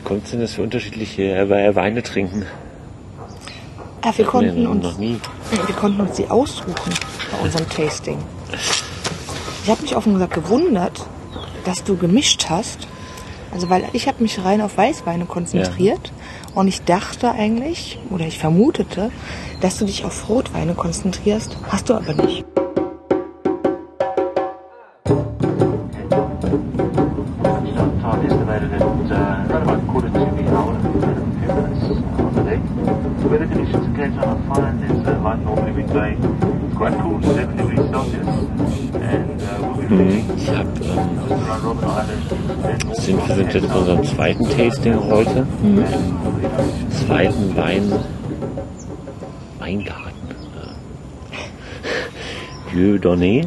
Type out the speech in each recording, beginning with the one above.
Wie kommt es denn, dass wir unterschiedliche Weine trinken? Ja, wir, konnten uns, wir konnten uns die aussuchen bei unserem Tasting. Ich habe mich offen gesagt gewundert, dass du gemischt hast. Also weil ich habe mich rein auf Weißweine konzentriert und ich dachte eigentlich oder ich vermutete, dass du dich auf Rotweine konzentrierst. Hast du aber nicht. Conditions in Cape Town are fine. There's a light wind blowing. It's quite cool, 7 degrees Celsius. And uh, we'll be releasing Ich habe ähm, sind, wir sind jetzt in unserem zweiten Tasting heute. Im zweiten Wein Weingarten. Vieux Donné.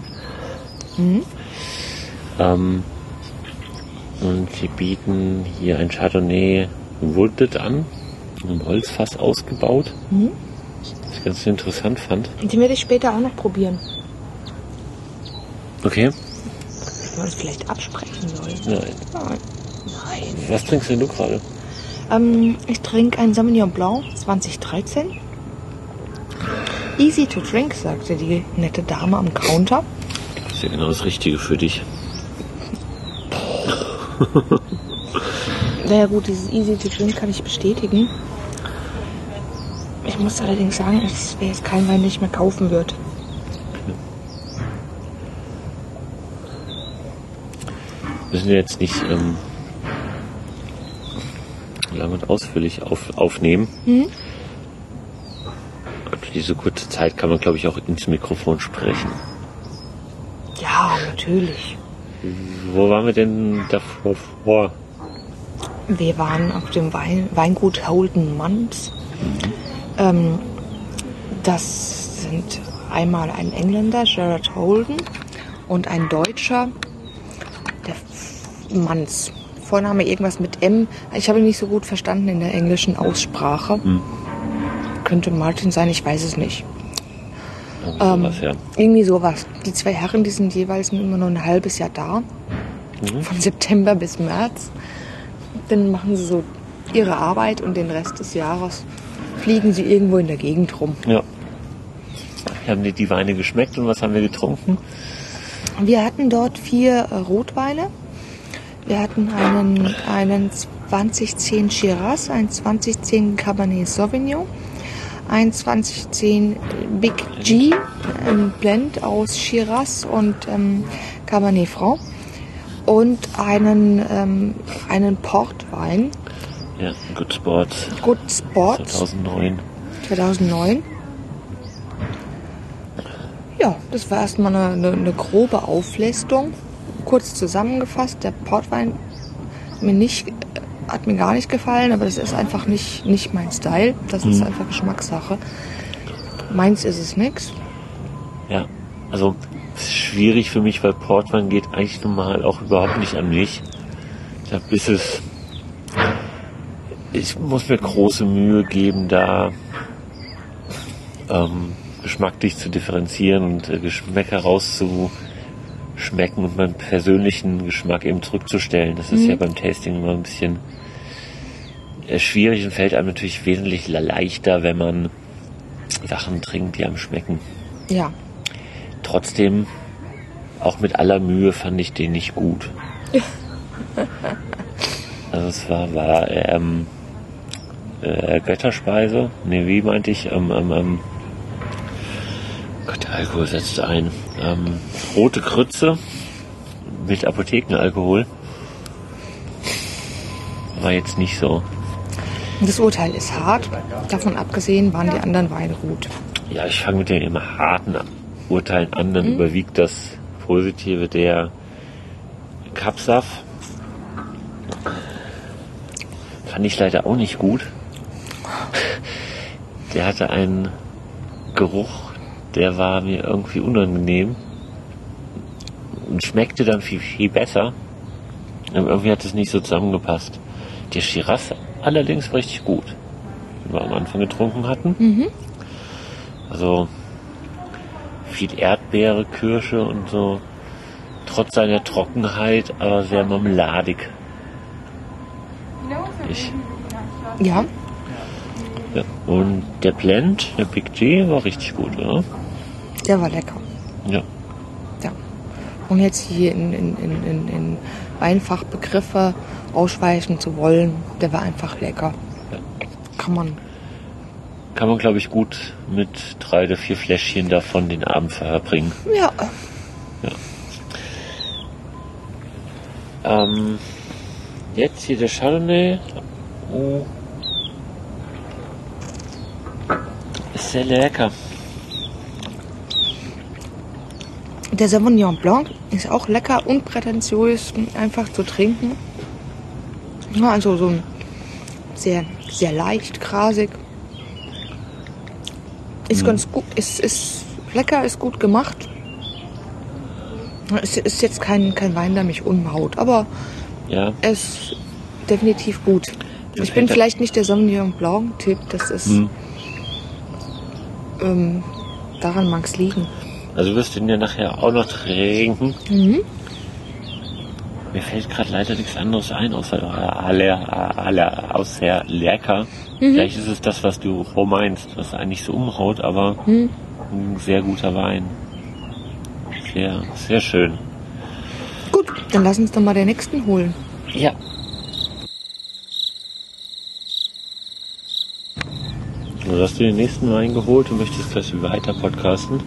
Ähm, und sie bieten hier ein Chardonnay Wooded an, im Holzfass ausgebaut. Was ich ganz interessant fand. Den werde ich später auch noch probieren. Okay. Ob wir uns vielleicht absprechen sollen. Nein. Nein. Nein. Was trinkst denn du gerade? Ähm, ich trinke einen Sauvignon Blanc 2013. Easy to drink, sagte die nette Dame am Counter. Das ist ja genau das Richtige für dich. Naja gut, dieses Easy to drink kann ich bestätigen. Ich muss allerdings sagen, es wäre jetzt kein Wein, den ich mehr kaufen würde. müssen wir jetzt nicht ähm, lang und ausführlich auf, aufnehmen. Mhm. Und für diese kurze Zeit kann man, glaube ich, auch ins Mikrofon sprechen. Ja, natürlich. Wo waren wir denn davor vor? Wir waren auf dem Wein, Weingut Holden Manns. Ähm, das sind einmal ein Engländer, Gerard Holden, und ein Deutscher, der Manns. Vorname irgendwas mit M. Ich habe ihn nicht so gut verstanden in der englischen Aussprache. Könnte Martin sein, ich weiß es nicht. Irgend Ähm, sowas, ja. Irgendwie sowas. Die zwei Herren, die sind jeweils immer nur ein halbes Jahr da. Von September bis März. Dann machen sie so ihre Arbeit und den Rest des Jahres fliegen sie irgendwo in der Gegend rum. ja. Haben dir die Weine geschmeckt und was haben wir getrunken? Wir hatten dort vier äh, Rotweine. Wir hatten einen, einen 2010 Shiraz, einen 2010 Cabernet Sauvignon, einen 2010 Big G, ein Blend aus Shiraz und ähm, Cabernet Franc und einen, ähm, einen Portwein, Ja, Good Sport Good Sport 2009. 2009. Ja, das war erstmal eine, eine, eine grobe Auflistung. Kurz zusammengefasst, der Portwein mir nicht, hat mir gar nicht gefallen, aber das ist einfach nicht, nicht mein Style. Das ist einfach Geschmackssache. Meins ist es nix. Ja, also es ist schwierig für mich, weil Portwein geht eigentlich normal auch überhaupt nicht an mich. Da ist es. Ich muss mir große Mühe geben, da ähm, geschmacklich zu differenzieren und äh, Geschmäcker rauszuschmecken und meinen persönlichen Geschmack eben zurückzustellen. Das ist ja beim Tasting immer ein bisschen äh, schwierig und fällt einem natürlich wesentlich leichter, wenn man Sachen trinkt, die einem schmecken. Ja, Trotzdem, auch mit aller Mühe fand ich den nicht gut. Also es war, war ähm, äh, Götterspeise. Ne, wie meinte ich? Ähm, ähm, ähm, Gott, der Alkohol setzt ein. Ähm, rote Krütze mit Apothekenalkohol. War jetzt nicht so. das Urteil ist hart. Davon abgesehen waren die anderen Weine gut. Ja, ich fange mit den immer harten Urteilen an, dann überwiegt das Positive der Kapsaf. Fand ich leider auch nicht gut. Der hatte einen Geruch, der war mir irgendwie unangenehm und schmeckte dann viel, viel besser. Aber irgendwie hat es nicht so zusammengepasst. Der Shiraz allerdings war richtig gut, den wir am Anfang getrunken hatten. Also viel Erdbeere, Kirsche und so. Trotz seiner Trockenheit, aber sehr marmeladig. ich. Ja, Ja. Und der Blend, der Big G, war richtig gut, oder? der war lecker. Ja. Ja. Und jetzt hier in, in, in, in, in Weinfachbegriffe ausweichen zu wollen, der war einfach lecker. Ja. Kann man. Kann man, glaube ich, gut mit drei oder vier Fläschchen davon den Abend verbringen. Ja, Ähm, jetzt hier der Chardonnay. Oh. Ist sehr lecker. der Sauvignon Blanc ist auch lecker und prätentiös, einfach zu trinken. Ja, also so ein sehr, sehr leicht, grasig. Ist ganz gut, ist, ist lecker, ist gut gemacht. Es ist jetzt kein, kein Wein, der mich umhaut, aber Ja. er ist definitiv gut. Ich bin vielleicht nicht der Sauvignon Blanc-Typ, das ist, Hm. Ähm, daran mag es liegen. Also du wirst den ja nachher auch noch trinken. Mhm. Mir fällt gerade leider nichts anderes ein, außer alle, alle, außer lecker. Vielleicht ist es das, was du wo meinst, was eigentlich so umhaut, aber ein sehr guter Wein. Sehr, sehr schön. Gut, dann lass uns doch mal den nächsten holen. Ja. Du hast du den nächsten Wein geholt und möchtest gleich weiter podcasten.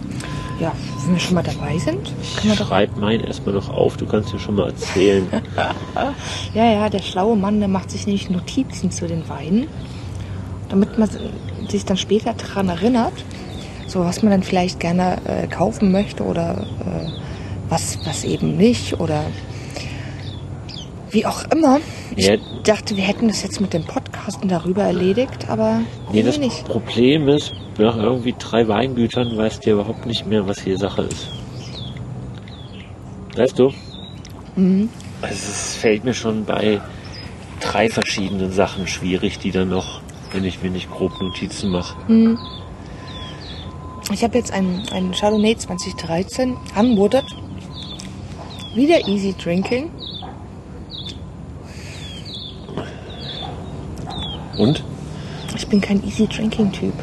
Ja, wenn wir schon mal dabei sind, können wir doch. Schreib meinen erstmal noch auf, du kannst dir schon mal erzählen. Ja, ja, der schlaue Mann, der macht sich nämlich Notizen zu den Weinen, damit man sich dann später daran erinnert, so was man dann vielleicht gerne äh, kaufen möchte oder äh, was, was eben nicht oder wie auch immer. Ich Ja. dachte, wir hätten das jetzt mit dem Podcasten darüber erledigt, aber Nee, das nicht. Problem ist, nach irgendwie drei Weingütern weißt du ja überhaupt nicht mehr, was hier Sache ist. Weißt du? Mhm. Also es fällt mir schon bei drei verschiedenen Sachen schwierig, die dann noch, wenn ich mir nicht grob Notizen mache. Ich habe jetzt einen, einen Chardonnay 2013 anmutet. Wieder easy drinking. Und? Ich bin kein easy drinking Typ.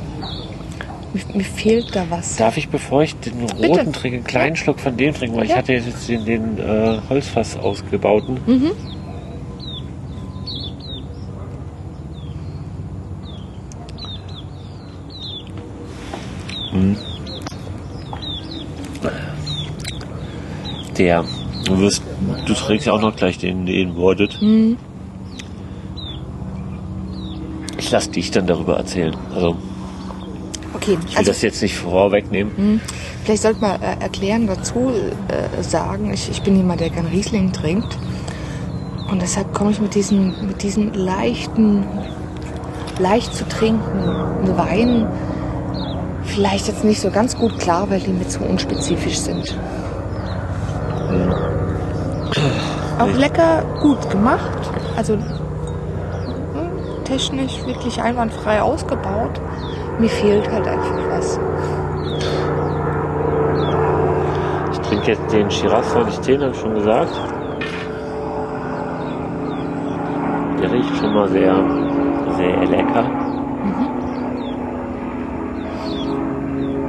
Mir, mir fehlt da was. Darf ich, bevor ich den roten trinke, einen kleinen Schluck von dem trinken? Weil ich Ja. hatte jetzt den, den äh, Holzfass ausgebauten. Mhm. Der. Du wirst, du trägst ja auch noch gleich den, den Wordet. Ich lass dich dann darüber erzählen. Also, Okay, ich will also das jetzt nicht vorwegnehmen. vielleicht sollte man äh, erklären dazu äh, sagen, ich, ich bin jemand, der gern Riesling trinkt. Und deshalb komme ich mit diesen, mit diesen leichten, leicht zu trinkenden Weinen vielleicht jetzt nicht so ganz gut klar, weil die mir zu unspezifisch sind. Auch lecker gut gemacht. Also hm, technisch wirklich einwandfrei ausgebaut. Mir fehlt halt einfach was. Ich trinke jetzt den Shiraz 2010, habe ich schon gesagt. Der riecht schon mal sehr, sehr lecker.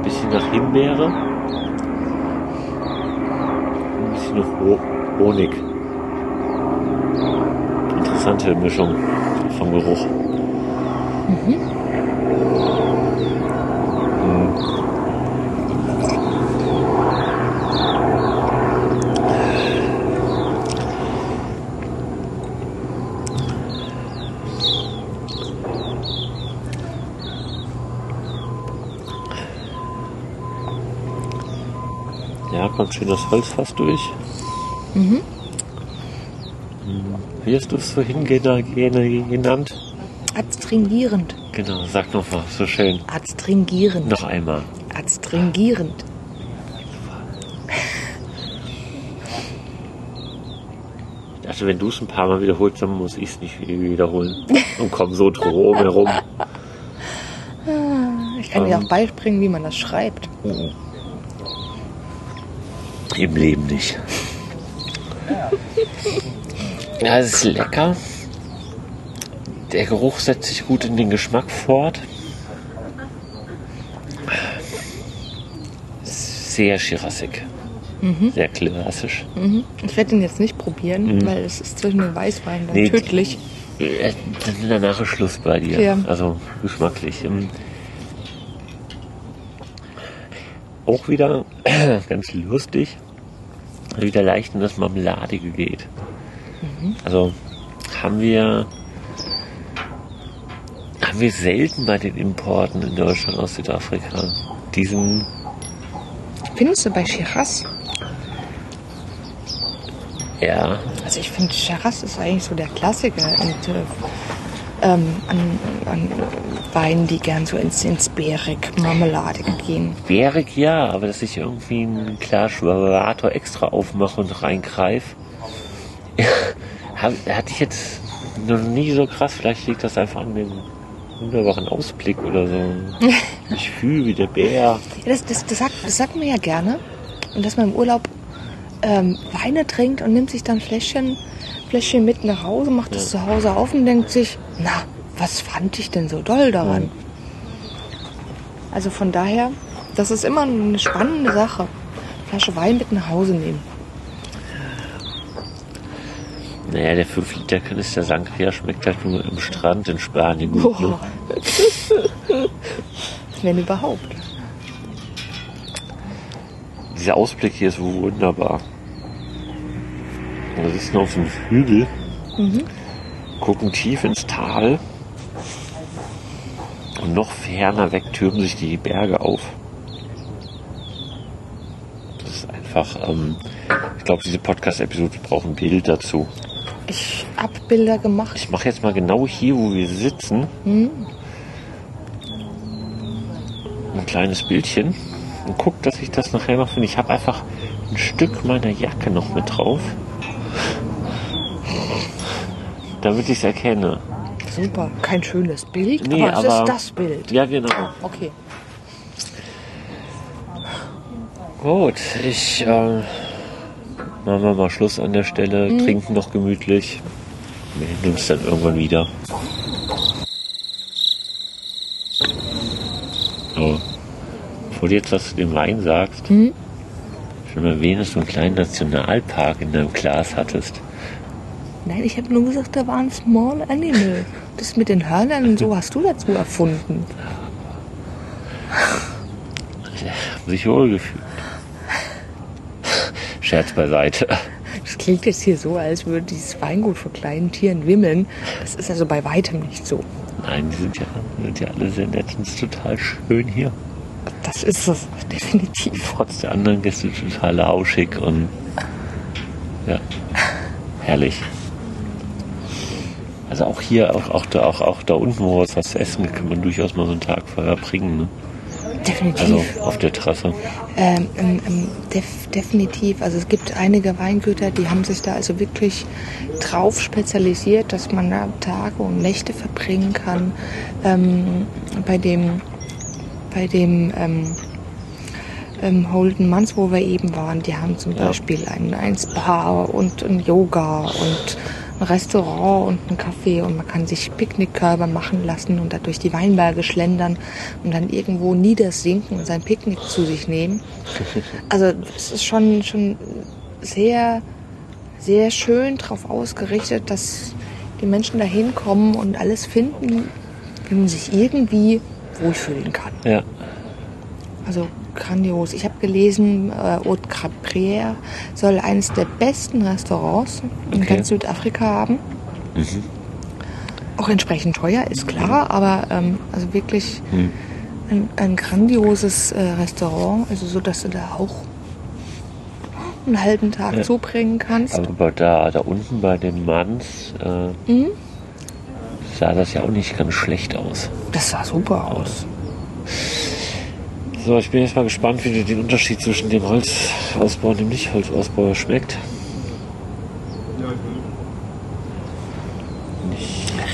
Bisschen nach Himbeere. Ein bisschen nach Ho- Honig. Interessante Mischung vom Geruch. Mhm. Ja, kommt schön das Holzfass durch. Mhm. Wie hast du es vorhin gena- gena- genannt? Adstringierend. Genau, sag noch mal, so schön. Adstringierend. Noch einmal. Adstringierend. Dachte, wenn du es ein paar Mal wiederholst, dann muss ich es nicht wiederholen. Und komm so drum herum. Ich kann dir Ähm. auch beibringen, wie man das schreibt. Im Leben nicht. Ja, es ist lecker. der Geruch setzt sich gut in den Geschmack fort. Sehr schirassig. Sehr klassisch. Mhm. Ich werde den jetzt nicht probieren, weil es ist zwischen den Weißweinen dann Nee, tödlich. Äh, Dann ist danach ist Schluss bei dir. Ja. Also geschmacklich. Ähm, Auch wieder ganz lustig, wieder leicht in das Marmeladige geht. Also haben wir haben wir selten bei den Importen in Deutschland aus Südafrika diesen Findest du bei Shiraz? ja Also ich finde, Shiraz ist eigentlich so der Klassiker und, äh, ähm, an, an Weinen, die gern so ins, ins Beerig, Marmeladige gehen. Bärig ja, aber dass ich irgendwie einen Klarschwarator extra aufmache und reingreife, hab, hatte ich jetzt noch nie so krass. Vielleicht liegt das einfach an dem wunderbaren Ausblick oder so. Ich fühle wie der Bär. Ja, das, das, das, sagt, das sagt man ja gerne. Und dass man im Urlaub ähm, Weine trinkt und nimmt sich dann Fläschchen, Fläschchen mit nach Hause, macht es zu Hause auf und denkt sich, na, was fand ich denn so doll daran? Also von daher, das ist immer eine spannende Sache. Flasche Wein mit nach Hause nehmen. Naja, der 5 Liter Kanister Sangria schmeckt halt nur im Strand in Spanien gut. Ne? Wenn überhaupt. Dieser Ausblick hier ist wunderbar. Wir sitzen auf dem Hügel, gucken tief ins Tal und noch ferner weg türmen sich die Berge auf. Das ist einfach, ähm, ich glaube, diese Podcast-Episode braucht ein Bild dazu. Ich hab Bilder gemacht. Ich mache jetzt mal genau hier, wo wir sitzen, ein kleines Bildchen und guck, dass ich das nachher noch finde. Ich habe einfach ein Stück meiner Jacke noch mit drauf, damit ich es erkenne. Super. Kein schönes Bild, Nee, aber es aber- ist das Bild. Ja, genau. Okay. Gut, ich äh, machen wir mal Schluss an der Stelle, trinken noch gemütlich. Wir melden uns dann irgendwann wieder. So, bevor du jetzt was zu dem Wein sagst, schon mal erwähnt, dass du einen kleinen Nationalpark in deinem Glas hattest. Nein, ich habe nur gesagt, da war ein Small Animal. Das mit den Hörnern und so hast du dazu erfunden. Sich wohlgefühlt. Scherz beiseite. Das klingt jetzt hier so, als würde dieses Weingut vor kleinen Tieren wimmeln. Das ist also bei weitem nicht so. Nein, die sind ja, sind ja alle sehr nett und ist total schön hier. Das ist es definitiv. trotz der anderen Gäste total lauschig und ja, herrlich. Also auch hier, auch, auch, da, auch, auch da unten, wo es was zu essen kann man durchaus mal so einen Tag vorher bringen. Ne? Definitiv. Also auf der Terrasse. Ähm, ähm, def definitiv. Also es gibt einige Weingüter, die haben sich da also wirklich drauf spezialisiert, dass man da Tage und Nächte verbringen kann. Ähm, bei dem, bei dem ähm, Holden Manns, wo wir eben waren, die haben zum Ja. Beispiel ein, ein Spa und ein Yoga und ein Restaurant und ein Café und man kann sich Picknickkörbe machen lassen und da durch die Weinberge schlendern und dann irgendwo niedersinken und sein Picknick zu sich nehmen. Also es ist schon, schon sehr, sehr schön darauf ausgerichtet, dass die Menschen da hinkommen und alles finden, wie man sich irgendwie wohlfühlen kann. Ja, Also grandios. Ich habe gelesen, äh, Haute Caprière soll eines der besten Restaurants in Okay. ganz Südafrika haben. Auch entsprechend teuer, ist klar, aber ähm, also wirklich ein, ein grandioses äh, Restaurant, also so, dass du da auch einen halben Tag Ja. zubringen kannst. aber da, da unten bei den Manns äh, Mhm. sah das ja auch nicht ganz schlecht aus. Das sah super aus. So, ich bin jetzt mal gespannt, wie den Unterschied zwischen dem Holzausbau und dem Nicht-Holzausbau schmeckt.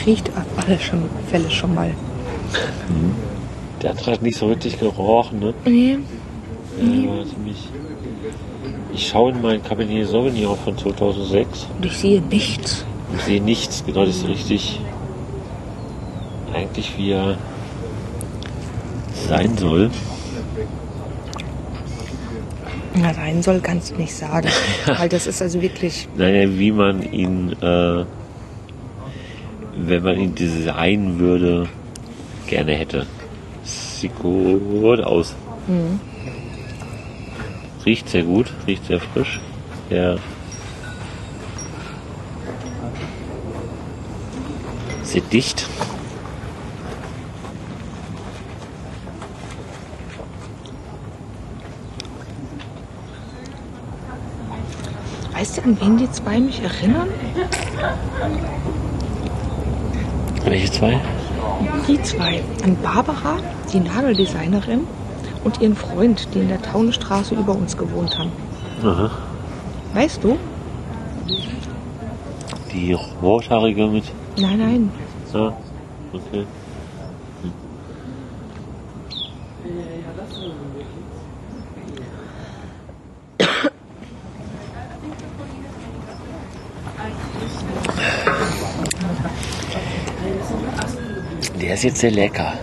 Riecht auf alle schon, Fälle schon mal. Der andere hat nicht so richtig gerochen, ne? Nee. Ja, war ziemlich. Ich schaue in mein Cabernet Sauvignon von 2006 Und ich sehe nichts. und sehe nichts. Genau, das ist richtig. eigentlich wie er sein soll. Na, sein soll, kannst du nicht sagen. Weil das ist also wirklich. Naja, wie man ihn, äh, wenn man ihn designen würde, gerne hätte. Sieht gut aus. Riecht sehr gut, riecht sehr frisch. Sehr, sehr dicht. Weißt du, an wen die zwei mich erinnern? Welche zwei? Die zwei. An Barbara, die Nageldesignerin, und ihren Freund, die in der Taunusstraße über uns gewohnt haben. Aha. Weißt du? Die rothaarige mit. Nein, nein. Ja, okay. Der ist jetzt sehr lecker.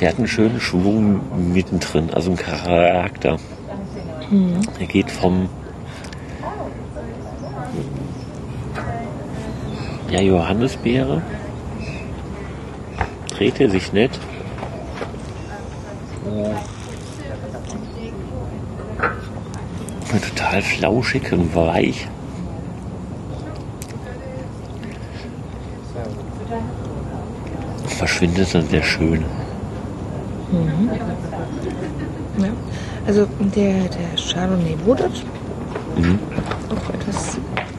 Der hat einen schönen Schwung mittendrin, also einen Charakter. Er geht vom ja, Johannisbeere. Dreht er sich nicht. Total flauschig und weich. Verschwindet dann sehr schön. Ja. Also der, der Chardonnay Wooded Mhm. auch etwas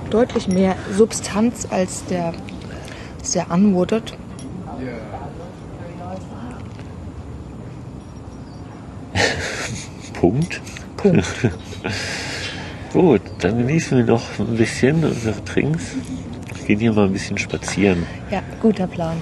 deutlich mehr Substanz als der, als der Unwooded. Punkt. Punkt. Gut, dann genießen wir noch ein bisschen unsere Trinks. Gehen hier mal ein bisschen spazieren. Ja, guter Plan.